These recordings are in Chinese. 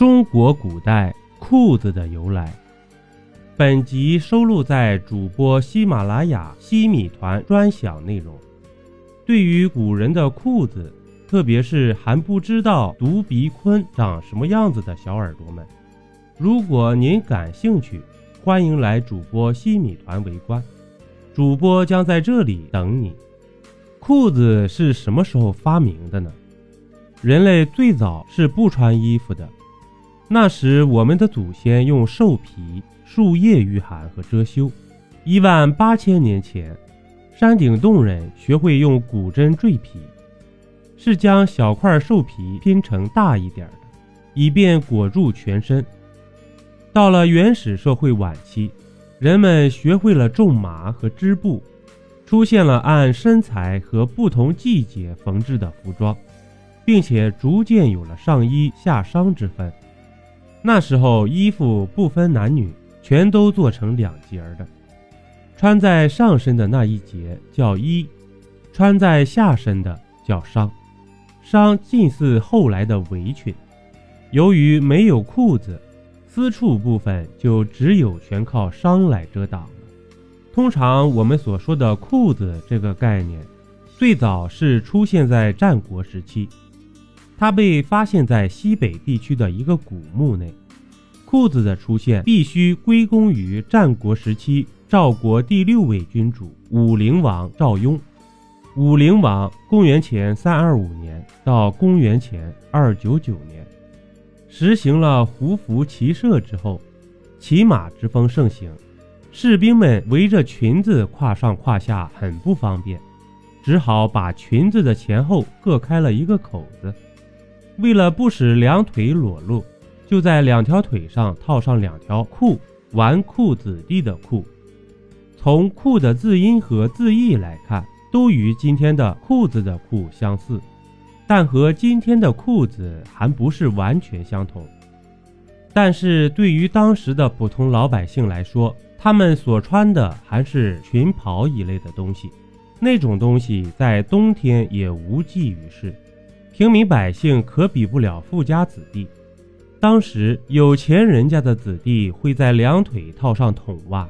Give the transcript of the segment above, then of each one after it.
中国古代裤子的由来。本集收录在主播喜马拉雅西米团专享内容。对于古人的裤子，特别是还不知道独鼻鲲长什么样子的小耳朵们，如果您感兴趣，欢迎来主播西米团围观，主播将在这里等你。裤子是什么时候发明的呢？人类最早是不穿衣服的。那时，我们的祖先用兽皮、树叶御寒和遮羞。一万八千年前，山顶洞人学会用骨针坠皮，是将小块兽皮拼成大一点的，以便裹住全身。到了原始社会晚期，人们学会了种麻和织布，出现了按身材和不同季节缝制的服装，并且逐渐有了上衣下裳之分。那时候衣服不分男女，全都做成两截儿的，穿在上身的那一截叫衣，穿在下身的叫裳。裳近似后来的围裙。由于没有裤子，私处部分就只有全靠裳来遮挡了。通常我们所说的裤子这个概念，最早是出现在战国时期。它被发现在西北地区的一个古墓内。裤子的出现必须归功于战国时期赵国第六位君主武灵王赵雍。武灵王公元前三二五年到公元前二九九年，实行了胡服骑射之后，骑马之风盛行，士兵们围着裙子跨上跨下很不方便，只好把裙子的前后各开了一个口子。为了不使两腿裸露，就在两条腿上套上两条裤，纨绔子弟的裤。从裤的字音和字义来看，都与今天的裤子的裤相似，但和今天的裤子还不是完全相同。但是对于当时的普通老百姓来说，他们所穿的还是裙袍一类的东西，那种东西在冬天也无济于事。平民百姓可比不了富家子弟。当时有钱人家的子弟会在两腿套上筒袜，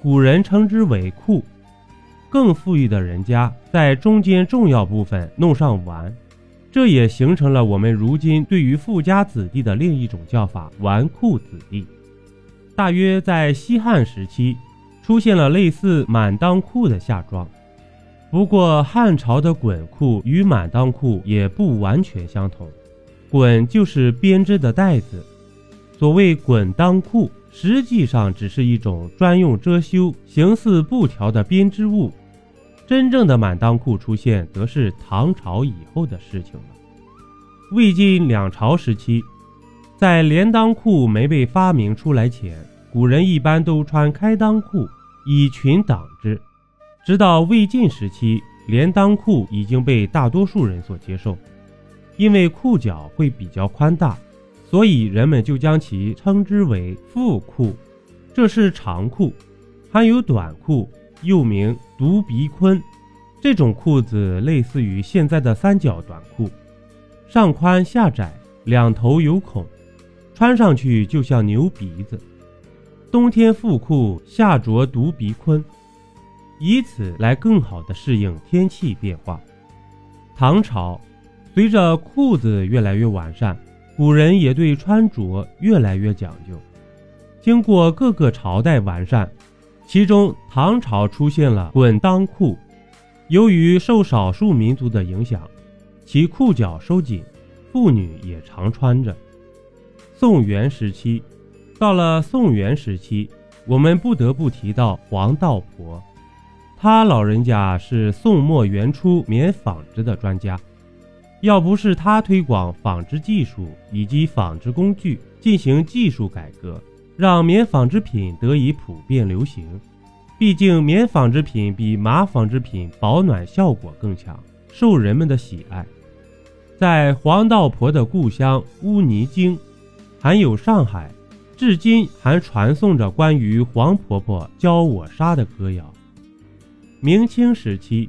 古人称之为裤；更富裕的人家在中间重要部分弄上纨，这也形成了我们如今对于富家子弟的另一种叫法——纨绔子弟。大约在西汉时期，出现了类似满裆裤的夏装。不过，汉朝的滚裤与满裆裤也不完全相同。滚就是编织的带子，所谓滚裆裤，实际上只是一种专用遮羞、形似布条的编织物。真正的满裆裤出现，则是唐朝以后的事情了。魏晋两朝时期，在连裆裤没被发明出来前，古人一般都穿开裆裤，以裙挡之。直到魏晋时期，连裆裤已经被大多数人所接受，因为裤脚会比较宽大，所以人们就将其称之为腹裤。这是长裤，还有短裤，又名独鼻鲲。这种裤子类似于现在的三角短裤，上宽下窄，两头有孔，穿上去就像牛鼻子。冬天腹裤，夏着独鼻鲲。以此来更好地适应天气变化。唐朝，随着裤子越来越完善，古人也对穿着越来越讲究。经过各个朝代完善，其中唐朝出现了滚裆裤。由于受少数民族的影响，其裤脚收紧，妇女也常穿着。宋元时期，到了宋元时期，我们不得不提到黄道婆。他老人家是宋末元初棉纺织的专家，要不是他推广纺织技术以及纺织工具，进行技术改革，让棉纺织品得以普遍流行。毕竟棉纺织品比麻纺织品保暖效果更强，受人们的喜爱。在黄道婆的故乡乌泥泾，还有上海，至今还传颂着关于黄婆婆教我纱的歌谣。明清时期，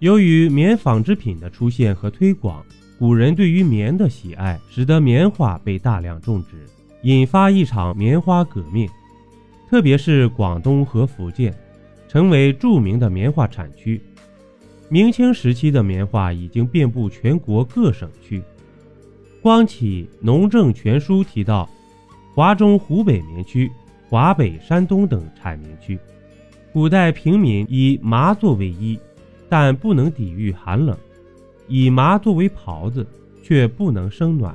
由于棉纺织品的出现和推广，古人对于棉的喜爱，使得棉花被大量种植，引发一场棉花革命。特别是广东和福建，成为著名的棉花产区。明清时期的棉花已经遍布全国各省区。光启《农政全书》提到，华中湖北棉区、华北、山东等产棉区。古代平民以麻作为衣，但不能抵御寒冷；以麻作为袍子，却不能生暖。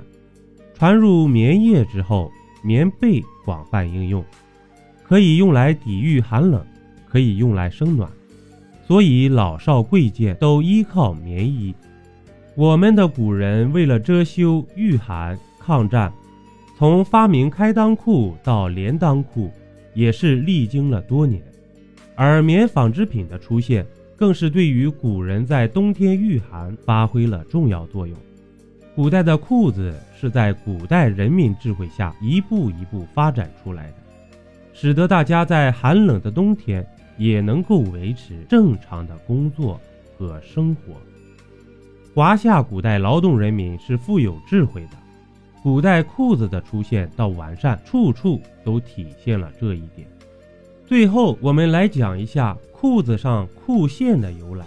传入棉业之后，棉被广泛应用，可以用来抵御寒冷，可以用来生暖。所以，老少贵贱都依靠棉衣。我们的古人为了遮羞御寒、抗战，从发明开裆裤到连裆裤，也是历经了多年。而棉纺织品的出现，更是对于古人在冬天御寒发挥了重要作用。古代的裤子是在古代人民智慧下一步一步发展出来的，使得大家在寒冷的冬天。也能够维持正常的工作和生活。华夏古代劳动人民是富有智慧的，古代裤子的出现到完善，处处都体现了这一点。最后，我们来讲一下裤子上裤线的由来。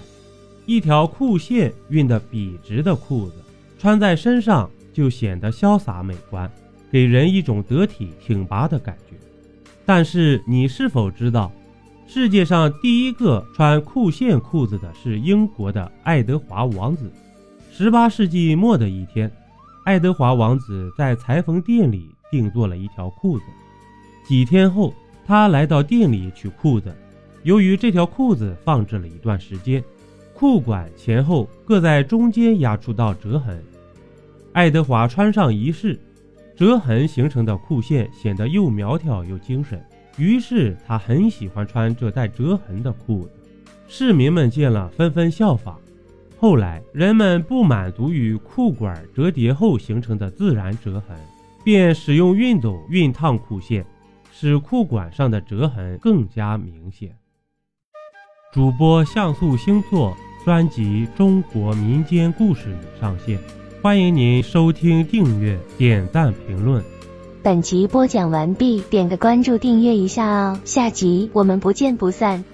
一条裤线熨得笔直的裤子，穿在身上就显得潇洒美观，给人一种得体挺拔的感觉。但是，你是否知道？世界上第一个穿裤线裤子的是英国的爱德华王子。十八世纪末的一天，爱德华王子在裁缝店里定做了一条裤子。几天后，他来到店里取裤子，由于这条裤子放置了一段时间，裤管前后各在中间压出道折痕。爱德华穿上一试，折痕形成的裤线显得又苗条又精神。于是他很喜欢穿这带折痕的裤子，市民们见了纷纷效仿。后来人们不满足于裤管折叠后形成的自然折痕，便使用熨斗熨烫裤线，使裤管上的折痕更加明显。主播像素星座专辑《中国民间故事》已上线，欢迎您收听、订阅、点赞、评论。本集播讲完毕，点个关注，订阅一下哦，下集我们不见不散。